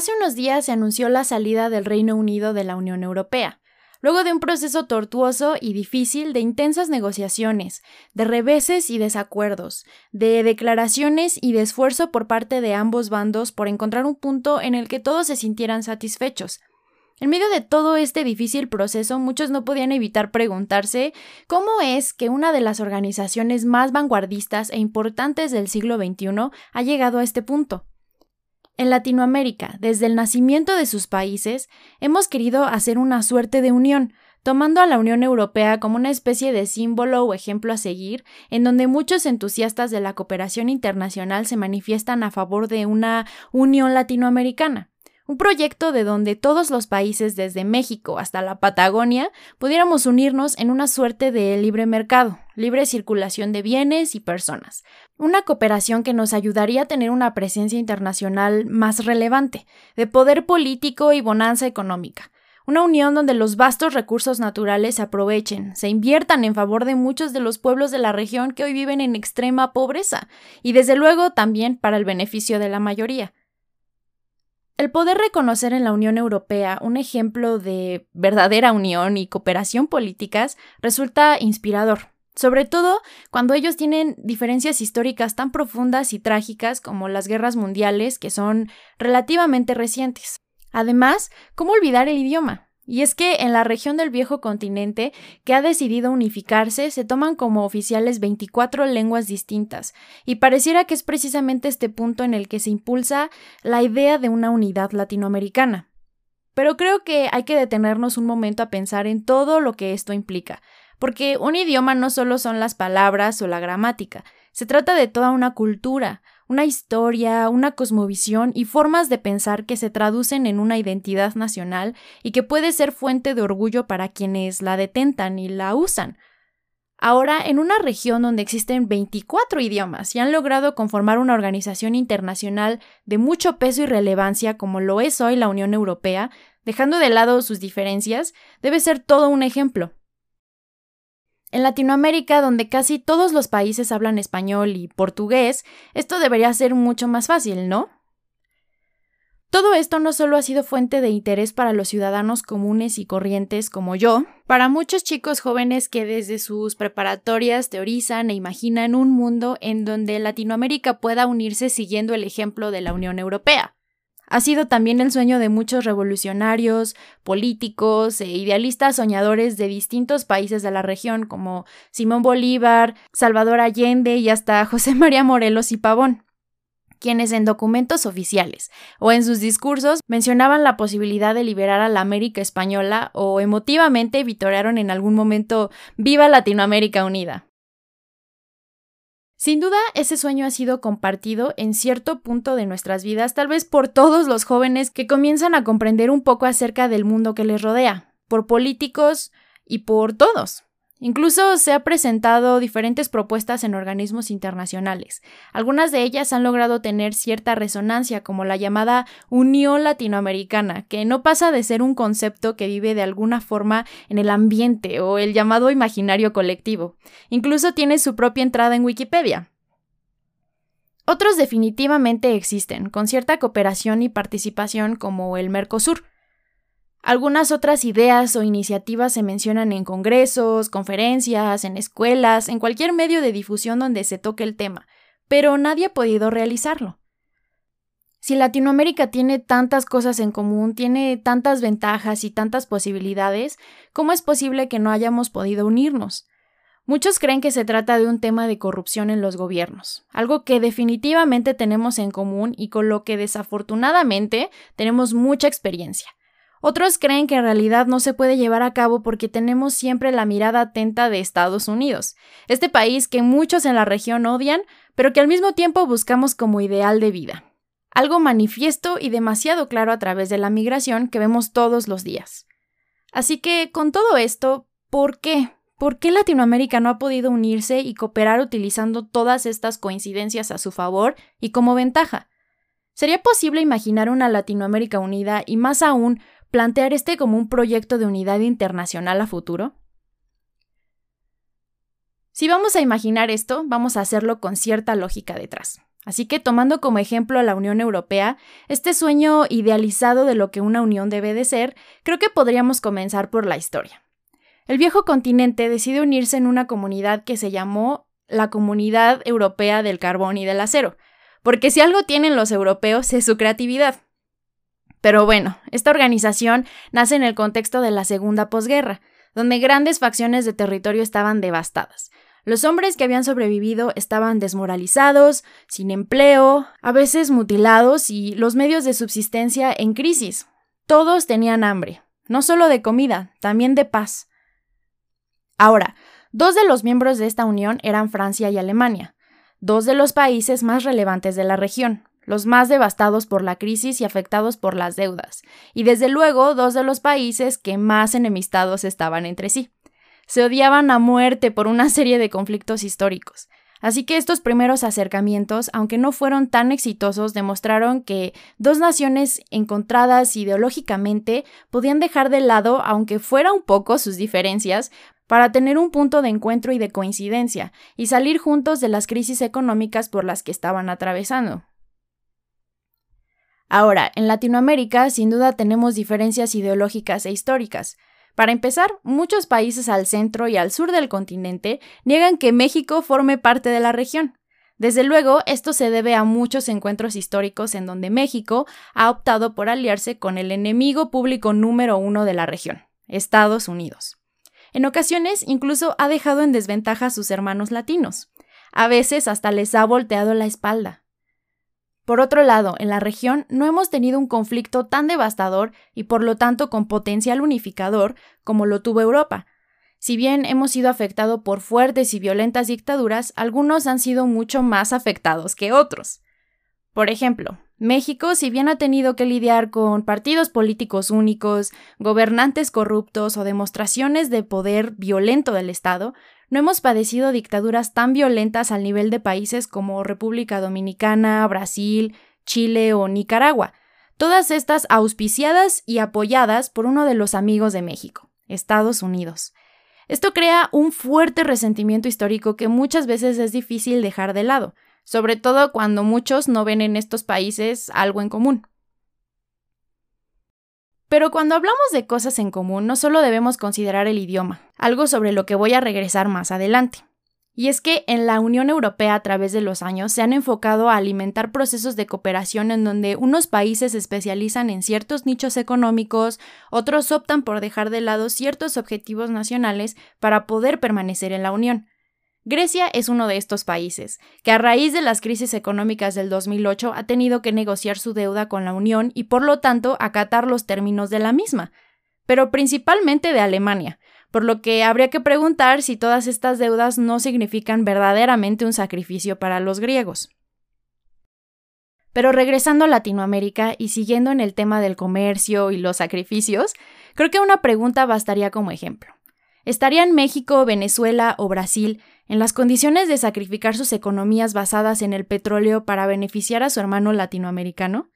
Hace unos días se anunció la salida del Reino Unido de la Unión Europea, luego de un proceso tortuoso y difícil de intensas negociaciones, de reveses y desacuerdos, de declaraciones y de esfuerzo por parte de ambos bandos por encontrar un punto en el que todos se sintieran satisfechos. En medio de todo este difícil proceso, muchos no podían evitar preguntarse cómo es que una de las organizaciones más vanguardistas e importantes del siglo XXI ha llegado a este punto. En Latinoamérica, desde el nacimiento de sus países, hemos querido hacer una suerte de unión, tomando a la Unión Europea como una especie de símbolo o ejemplo a seguir, en donde muchos entusiastas de la cooperación internacional se manifiestan a favor de una Unión Latinoamericana. Un proyecto de donde todos los países desde México hasta la Patagonia pudiéramos unirnos en una suerte de libre mercado, libre circulación de bienes y personas, una cooperación que nos ayudaría a tener una presencia internacional más relevante, de poder político y bonanza económica, una unión donde los vastos recursos naturales se aprovechen, se inviertan en favor de muchos de los pueblos de la región que hoy viven en extrema pobreza, y desde luego también para el beneficio de la mayoría. El poder reconocer en la Unión Europea un ejemplo de verdadera unión y cooperación políticas resulta inspirador, sobre todo cuando ellos tienen diferencias históricas tan profundas y trágicas como las guerras mundiales, que son relativamente recientes. Además, ¿cómo olvidar el idioma? Y es que en la región del viejo continente, que ha decidido unificarse, se toman como oficiales 24 lenguas distintas, y pareciera que es precisamente este punto en el que se impulsa la idea de una unidad latinoamericana. Pero creo que hay que detenernos un momento a pensar en todo lo que esto implica, porque un idioma no solo son las palabras o la gramática, se trata de toda una cultura, una historia, una cosmovisión y formas de pensar que se traducen en una identidad nacional y que puede ser fuente de orgullo para quienes la detentan y la usan. Ahora, en una región donde existen 24 idiomas y han logrado conformar una organización internacional de mucho peso y relevancia como lo es hoy la Unión Europea, dejando de lado sus diferencias, debe ser todo un ejemplo. En Latinoamérica, donde casi todos los países hablan español y portugués, esto debería ser mucho más fácil, ¿no? Todo esto no solo ha sido fuente de interés para los ciudadanos comunes y corrientes como yo, para muchos chicos jóvenes que desde sus preparatorias teorizan e imaginan un mundo en donde Latinoamérica pueda unirse siguiendo el ejemplo de la Unión Europea ha sido también el sueño de muchos revolucionarios, políticos e idealistas soñadores de distintos países de la región, como Simón Bolívar, Salvador Allende y hasta José María Morelos y Pavón quienes en documentos oficiales o en sus discursos mencionaban la posibilidad de liberar a la América española o emotivamente vitorearon en algún momento Viva Latinoamérica Unida. Sin duda, ese sueño ha sido compartido en cierto punto de nuestras vidas, tal vez por todos los jóvenes que comienzan a comprender un poco acerca del mundo que les rodea, por políticos y por todos. Incluso se han presentado diferentes propuestas en organismos internacionales. Algunas de ellas han logrado tener cierta resonancia, como la llamada Unión Latinoamericana, que no pasa de ser un concepto que vive de alguna forma en el ambiente o el llamado imaginario colectivo. Incluso tiene su propia entrada en Wikipedia. Otros definitivamente existen, con cierta cooperación y participación como el Mercosur, algunas otras ideas o iniciativas se mencionan en congresos, conferencias, en escuelas, en cualquier medio de difusión donde se toque el tema, pero nadie ha podido realizarlo. Si Latinoamérica tiene tantas cosas en común, tiene tantas ventajas y tantas posibilidades, ¿cómo es posible que no hayamos podido unirnos? Muchos creen que se trata de un tema de corrupción en los gobiernos, algo que definitivamente tenemos en común y con lo que desafortunadamente tenemos mucha experiencia. Otros creen que en realidad no se puede llevar a cabo porque tenemos siempre la mirada atenta de Estados Unidos, este país que muchos en la región odian, pero que al mismo tiempo buscamos como ideal de vida. Algo manifiesto y demasiado claro a través de la migración que vemos todos los días. Así que, con todo esto, ¿por qué? ¿Por qué Latinoamérica no ha podido unirse y cooperar utilizando todas estas coincidencias a su favor y como ventaja? ¿Sería posible imaginar una Latinoamérica unida y más aún plantear este como un proyecto de unidad internacional a futuro? Si vamos a imaginar esto, vamos a hacerlo con cierta lógica detrás. Así que tomando como ejemplo a la Unión Europea, este sueño idealizado de lo que una unión debe de ser, creo que podríamos comenzar por la historia. El viejo continente decide unirse en una comunidad que se llamó la Comunidad Europea del Carbón y del Acero, porque si algo tienen los europeos es su creatividad. Pero bueno, esta organización nace en el contexto de la segunda posguerra, donde grandes facciones de territorio estaban devastadas. Los hombres que habían sobrevivido estaban desmoralizados, sin empleo, a veces mutilados y los medios de subsistencia en crisis. Todos tenían hambre, no solo de comida, también de paz. Ahora, dos de los miembros de esta unión eran Francia y Alemania, dos de los países más relevantes de la región, los más devastados por la crisis y afectados por las deudas, y desde luego dos de los países que más enemistados estaban entre sí. Se odiaban a muerte por una serie de conflictos históricos. Así que estos primeros acercamientos, aunque no fueron tan exitosos, demostraron que dos naciones encontradas ideológicamente podían dejar de lado, aunque fuera un poco, sus diferencias, para tener un punto de encuentro y de coincidencia, y salir juntos de las crisis económicas por las que estaban atravesando. Ahora, en Latinoamérica sin duda tenemos diferencias ideológicas e históricas. Para empezar, muchos países al centro y al sur del continente niegan que México forme parte de la región. Desde luego, esto se debe a muchos encuentros históricos en donde México ha optado por aliarse con el enemigo público número uno de la región, Estados Unidos. En ocasiones incluso ha dejado en desventaja a sus hermanos latinos. A veces hasta les ha volteado la espalda. Por otro lado, en la región no hemos tenido un conflicto tan devastador y por lo tanto con potencial unificador como lo tuvo Europa. Si bien hemos sido afectados por fuertes y violentas dictaduras, algunos han sido mucho más afectados que otros. Por ejemplo, México, si bien ha tenido que lidiar con partidos políticos únicos, gobernantes corruptos o demostraciones de poder violento del Estado, no hemos padecido dictaduras tan violentas al nivel de países como República Dominicana, Brasil, Chile o Nicaragua, todas estas auspiciadas y apoyadas por uno de los amigos de México, Estados Unidos. Esto crea un fuerte resentimiento histórico que muchas veces es difícil dejar de lado, sobre todo cuando muchos no ven en estos países algo en común. Pero cuando hablamos de cosas en común, no solo debemos considerar el idioma, algo sobre lo que voy a regresar más adelante. Y es que en la Unión Europea a través de los años se han enfocado a alimentar procesos de cooperación en donde unos países se especializan en ciertos nichos económicos, otros optan por dejar de lado ciertos objetivos nacionales para poder permanecer en la Unión. Grecia es uno de estos países, que a raíz de las crisis económicas del 2008 ha tenido que negociar su deuda con la Unión y por lo tanto acatar los términos de la misma, pero principalmente de Alemania, por lo que habría que preguntar si todas estas deudas no significan verdaderamente un sacrificio para los griegos. Pero regresando a Latinoamérica y siguiendo en el tema del comercio y los sacrificios, creo que una pregunta bastaría como ejemplo. ¿Estarían México, Venezuela o Brasil en las condiciones de sacrificar sus economías basadas en el petróleo para beneficiar a su hermano latinoamericano?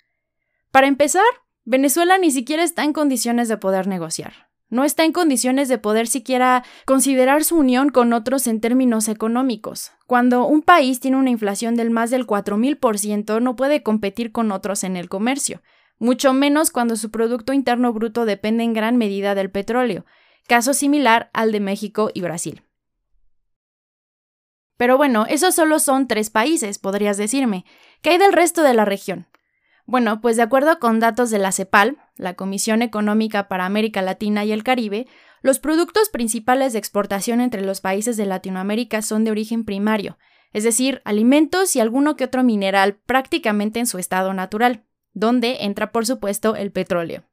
Para empezar, Venezuela ni siquiera está en condiciones de poder negociar. No está en condiciones de poder siquiera considerar su unión con otros en términos económicos. Cuando un país tiene una inflación del más del 4.000%, no puede competir con otros en el comercio, mucho menos cuando su Producto Interno Bruto depende en gran medida del petróleo, caso similar al de México y Brasil. Pero bueno, esos solo son tres países, podrías decirme. ¿Qué hay del resto de la región? Bueno, pues de acuerdo con datos de la CEPAL, la Comisión Económica para América Latina y el Caribe, los productos principales de exportación entre los países de Latinoamérica son de origen primario, es decir, alimentos y alguno que otro mineral prácticamente en su estado natural, donde entra por supuesto el petróleo.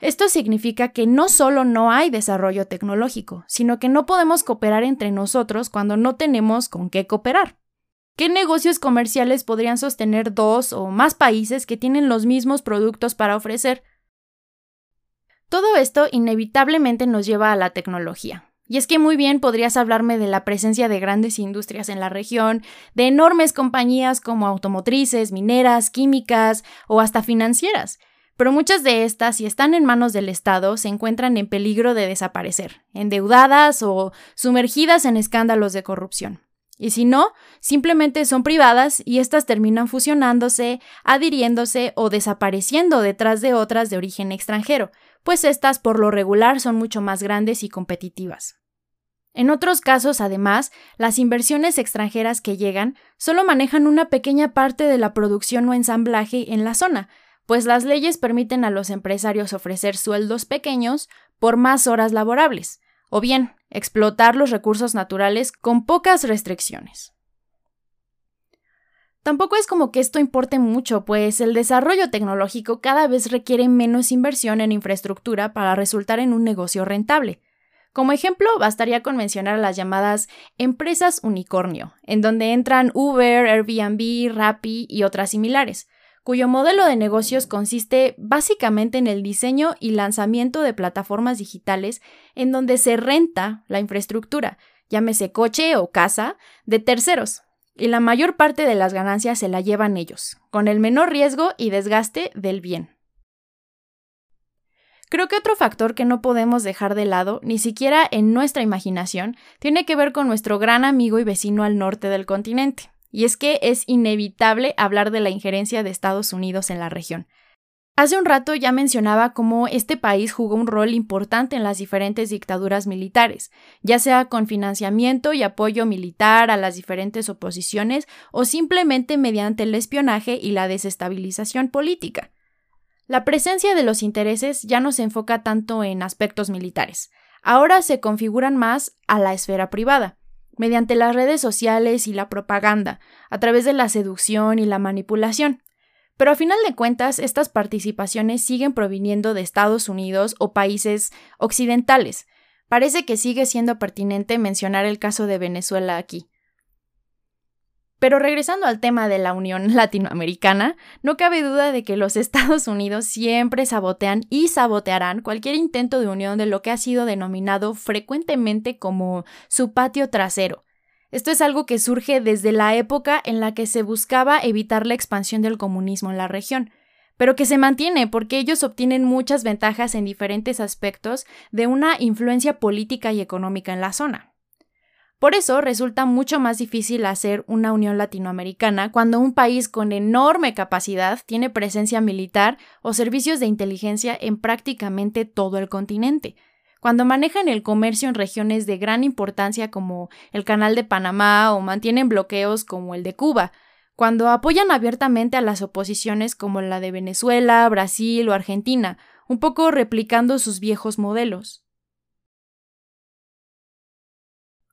Esto significa que no solo no hay desarrollo tecnológico, sino que no podemos cooperar entre nosotros cuando no tenemos con qué cooperar. ¿Qué negocios comerciales podrían sostener dos o más países que tienen los mismos productos para ofrecer? Todo esto inevitablemente nos lleva a la tecnología. Y es que muy bien podrías hablarme de la presencia de grandes industrias en la región, de enormes compañías como automotrices, mineras, químicas o hasta financieras, pero muchas de estas, si están en manos del Estado, se encuentran en peligro de desaparecer, endeudadas o sumergidas en escándalos de corrupción. Y si no, simplemente son privadas y éstas terminan fusionándose, adhiriéndose o desapareciendo detrás de otras de origen extranjero, pues estas por lo regular son mucho más grandes y competitivas. En otros casos, además, las inversiones extranjeras que llegan solo manejan una pequeña parte de la producción o ensamblaje en la zona, pues las leyes permiten a los empresarios ofrecer sueldos pequeños por más horas laborables, o bien explotar los recursos naturales con pocas restricciones. Tampoco es como que esto importe mucho, pues el desarrollo tecnológico cada vez requiere menos inversión en infraestructura para resultar en un negocio rentable. Como ejemplo, bastaría con mencionar las llamadas empresas unicornio, en donde entran Uber, Airbnb, Rappi y otras similares, cuyo modelo de negocios consiste básicamente en el diseño y lanzamiento de plataformas digitales en donde se renta la infraestructura, llámese coche o casa, de terceros, y la mayor parte de las ganancias se la llevan ellos, con el menor riesgo y desgaste del bien. Creo que otro factor que no podemos dejar de lado, ni siquiera en nuestra imaginación, tiene que ver con nuestro gran amigo y vecino al norte del continente, y es que es inevitable hablar de la injerencia de Estados Unidos en la región. Hace un rato ya mencionaba cómo este país jugó un rol importante en las diferentes dictaduras militares, ya sea con financiamiento y apoyo militar a las diferentes oposiciones o simplemente mediante el espionaje y la desestabilización política. La presencia de los intereses ya no se enfoca tanto en aspectos militares, ahora se configuran más a la esfera privada, mediante las redes sociales y la propaganda, a través de la seducción y la manipulación. Pero a final de cuentas, estas participaciones siguen proviniendo de Estados Unidos o países occidentales. Parece que sigue siendo pertinente mencionar el caso de Venezuela aquí. Pero regresando al tema de la Unión Latinoamericana, no cabe duda de que los Estados Unidos siempre sabotean y sabotearán cualquier intento de unión de lo que ha sido denominado frecuentemente como su patio trasero. Esto es algo que surge desde la época en la que se buscaba evitar la expansión del comunismo en la región, pero que se mantiene porque ellos obtienen muchas ventajas en diferentes aspectos de una influencia política y económica en la zona. Por eso resulta mucho más difícil hacer una unión latinoamericana cuando un país con enorme capacidad tiene presencia militar o servicios de inteligencia en prácticamente todo el continente. Cuando manejan el comercio en regiones de gran importancia como el Canal de Panamá o mantienen bloqueos como el de Cuba, cuando apoyan abiertamente a las oposiciones como la de Venezuela, Brasil o Argentina, un poco replicando sus viejos modelos.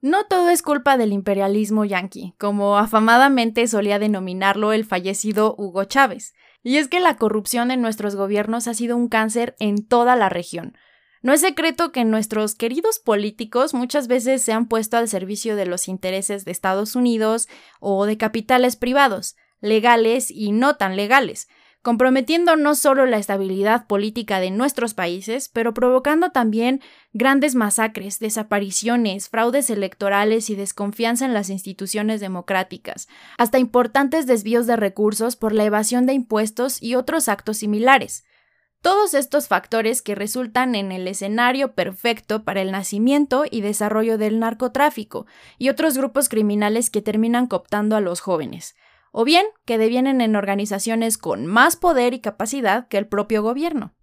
No todo es culpa del imperialismo yanqui, como afamadamente solía denominarlo el fallecido Hugo Chávez. Y es que la corrupción en nuestros gobiernos ha sido un cáncer en toda la región. No es secreto que nuestros queridos políticos muchas veces se han puesto al servicio de los intereses de Estados Unidos o de capitales privados, legales y no tan legales, comprometiendo no solo la estabilidad política de nuestros países, pero provocando también grandes masacres, desapariciones, fraudes electorales y desconfianza en las instituciones democráticas, hasta importantes desvíos de recursos por la evasión de impuestos y otros actos similares. Todos estos factores que resultan en el escenario perfecto para el nacimiento y desarrollo del narcotráfico y otros grupos criminales que terminan cooptando a los jóvenes o bien que devienen en organizaciones con más poder y capacidad que el propio gobierno.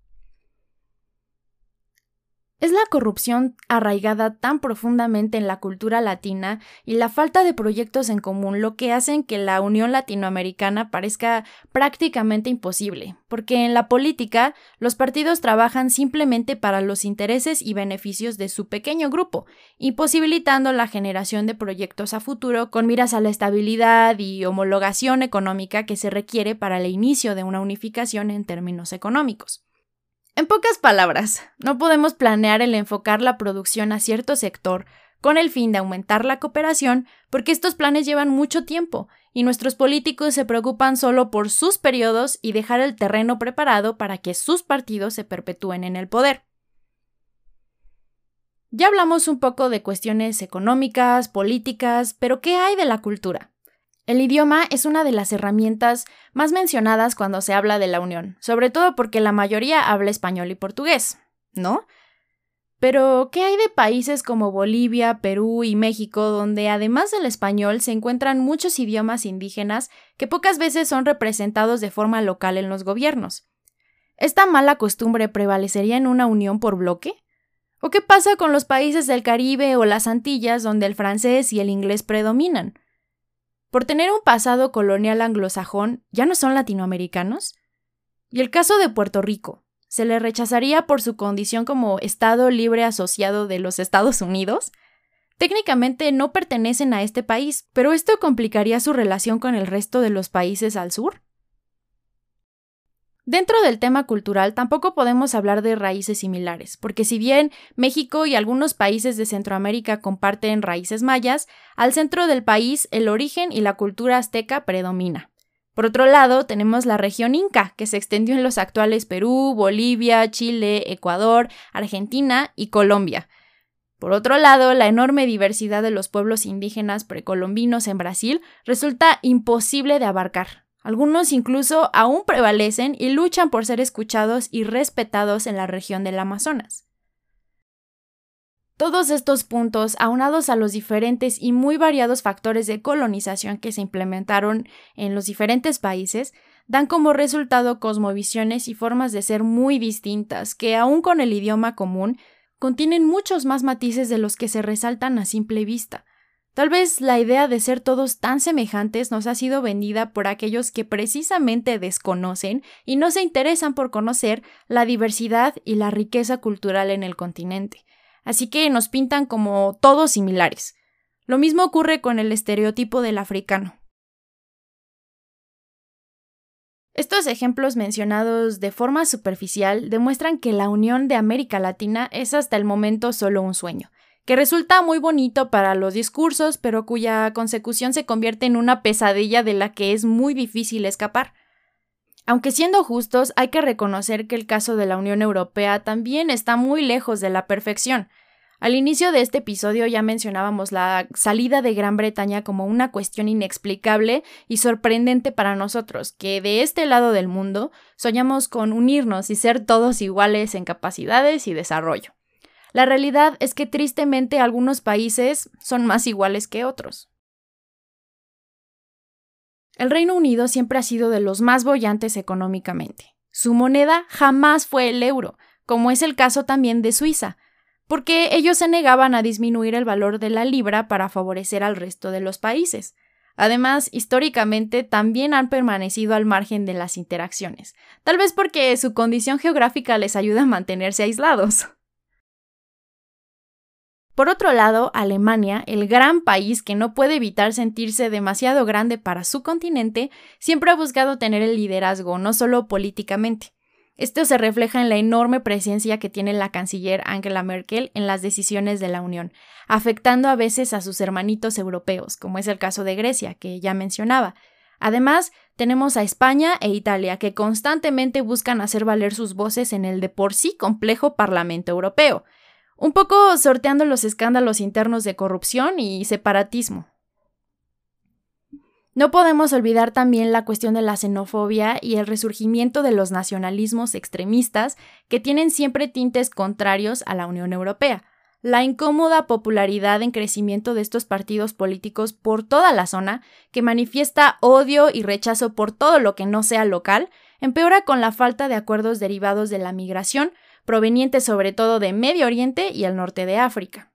Es la corrupción arraigada tan profundamente en la cultura latina y la falta de proyectos en común lo que hacen que la Unión Latinoamericana parezca prácticamente imposible, porque en la política los partidos trabajan simplemente para los intereses y beneficios de su pequeño grupo, imposibilitando la generación de proyectos a futuro con miras a la estabilidad y homologación económica que se requiere para el inicio de una unificación en términos económicos. En pocas palabras, no podemos planear el enfocar la producción a cierto sector con el fin de aumentar la cooperación, porque estos planes llevan mucho tiempo y nuestros políticos se preocupan solo por sus periodos y dejar el terreno preparado para que sus partidos se perpetúen en el poder. Ya hablamos un poco de cuestiones económicas, políticas, pero ¿qué hay de la cultura? El idioma es una de las herramientas más mencionadas cuando se habla de la Unión, sobre todo porque la mayoría habla español y portugués, ¿no? Pero, ¿qué hay de países como Bolivia, Perú y México, donde además del español se encuentran muchos idiomas indígenas que pocas veces son representados de forma local en los gobiernos? ¿Esta mala costumbre prevalecería en una unión por bloque? ¿O qué pasa con los países del Caribe o las Antillas donde el francés y el inglés predominan? ¿Por tener un pasado colonial anglosajón ya no son latinoamericanos? ¿Y el caso de Puerto Rico? se le rechazaría por su condición como Estado libre asociado de los Estados Unidos? Técnicamente no pertenecen a este país, pero esto complicaría su relación con el resto de los países al sur. Dentro del tema cultural tampoco podemos hablar de raíces similares, porque si bien México y algunos países de Centroamérica comparten raíces mayas, al centro del país el origen y la cultura azteca predomina. Por otro lado, tenemos la región Inca, que se extendió en los actuales Perú, Bolivia, Chile, Ecuador, Argentina y Colombia. Por otro lado, la enorme diversidad de los pueblos indígenas precolombinos en Brasil resulta imposible de abarcar. Algunos incluso aún prevalecen y luchan por ser escuchados y respetados en la región del Amazonas. Todos estos puntos, aunados a los diferentes y muy variados factores de colonización que se implementaron en los diferentes países, dan como resultado cosmovisiones y formas de ser muy distintas, que aun con el idioma común, contienen muchos más matices de los que se resaltan a simple vista. Tal vez la idea de ser todos tan semejantes nos ha sido vendida por aquellos que precisamente desconocen y no se interesan por conocer la diversidad y la riqueza cultural en el continente así que nos pintan como todos similares. Lo mismo ocurre con el estereotipo del africano. Estos ejemplos mencionados de forma superficial demuestran que la unión de América Latina es hasta el momento solo un sueño, que resulta muy bonito para los discursos, pero cuya consecución se convierte en una pesadilla de la que es muy difícil escapar. Aunque siendo justos, hay que reconocer que el caso de la Unión Europea también está muy lejos de la perfección. Al inicio de este episodio ya mencionábamos la salida de Gran Bretaña como una cuestión inexplicable y sorprendente para nosotros, que de este lado del mundo soñamos con unirnos y ser todos iguales en capacidades y desarrollo. La realidad es que tristemente algunos países son más iguales que otros. El Reino Unido siempre ha sido de los más bollantes económicamente. Su moneda jamás fue el euro, como es el caso también de Suiza, porque ellos se negaban a disminuir el valor de la libra para favorecer al resto de los países. Además, históricamente también han permanecido al margen de las interacciones, tal vez porque su condición geográfica les ayuda a mantenerse aislados. Por otro lado, Alemania, el gran país que no puede evitar sentirse demasiado grande para su continente, siempre ha buscado tener el liderazgo, no solo políticamente. Esto se refleja en la enorme presencia que tiene la canciller Angela Merkel en las decisiones de la Unión, afectando a veces a sus hermanitos europeos, como es el caso de Grecia, que ya mencionaba. Además, tenemos a España e Italia, que constantemente buscan hacer valer sus voces en el de por sí complejo Parlamento Europeo un poco sorteando los escándalos internos de corrupción y separatismo. No podemos olvidar también la cuestión de la xenofobia y el resurgimiento de los nacionalismos extremistas que tienen siempre tintes contrarios a la Unión Europea. La incómoda popularidad en crecimiento de estos partidos políticos por toda la zona, que manifiesta odio y rechazo por todo lo que no sea local, empeora con la falta de acuerdos derivados de la migración provenientes sobre todo de Medio Oriente y el norte de África.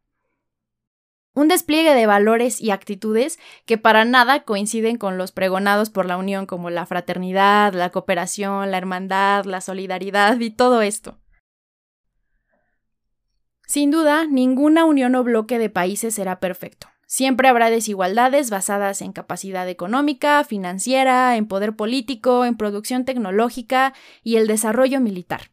Un despliegue de valores y actitudes que para nada coinciden con los pregonados por la Unión como la fraternidad, la cooperación, la hermandad, la solidaridad y todo esto. Sin duda, ninguna unión o bloque de países será perfecto. Siempre habrá desigualdades basadas en capacidad económica, financiera, en poder político, en producción tecnológica y el desarrollo militar.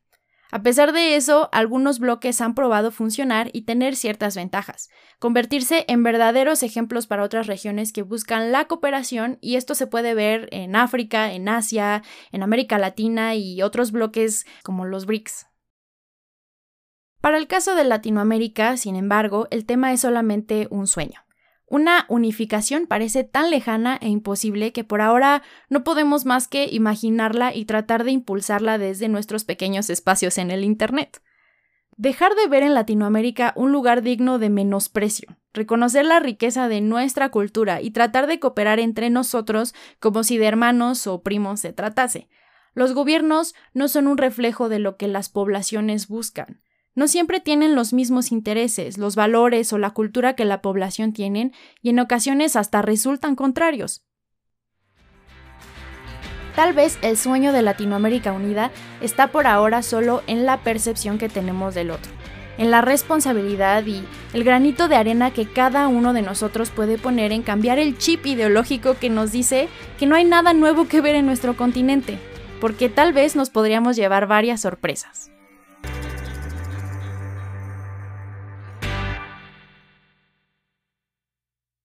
A pesar de eso, algunos bloques han probado funcionar y tener ciertas ventajas, convertirse en verdaderos ejemplos para otras regiones que buscan la cooperación y esto se puede ver en África, en Asia, en América Latina y otros bloques como los BRICS. Para el caso de Latinoamérica, sin embargo, el tema es solamente un sueño. Una unificación parece tan lejana e imposible que por ahora no podemos más que imaginarla y tratar de impulsarla desde nuestros pequeños espacios en el Internet. Dejar de ver en Latinoamérica un lugar digno de menosprecio, reconocer la riqueza de nuestra cultura y tratar de cooperar entre nosotros como si de hermanos o primos se tratase. Los gobiernos no son un reflejo de lo que las poblaciones buscan. No siempre tienen los mismos intereses, los valores o la cultura que la población tienen y en ocasiones hasta resultan contrarios. Tal vez el sueño de Latinoamérica Unida está por ahora solo en la percepción que tenemos del otro, en la responsabilidad y el granito de arena que cada uno de nosotros puede poner en cambiar el chip ideológico que nos dice que no hay nada nuevo que ver en nuestro continente, porque tal vez nos podríamos llevar varias sorpresas.